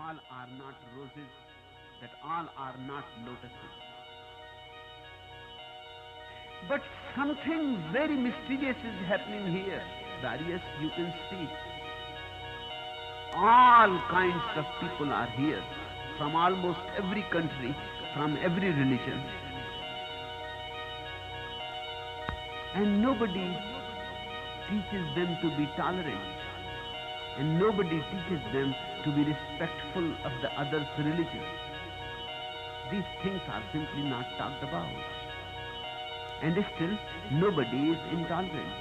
all are not roses, that all are not lotuses. But something very mysterious is happening here. Darius, you can see. All kinds of people are here from almost every country, from every religion. And nobody teaches them to be tolerant. And nobody teaches them to be respectful of the other's religion. These things are simply not talked about. And still, nobody is intolerant.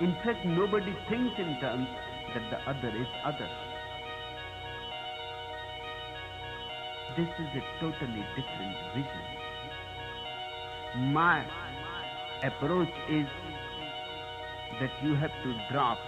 In fact, nobody thinks in terms that the other is other. This is a totally different vision. My approach is that you have to drop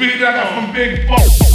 beat that up from Big Boss.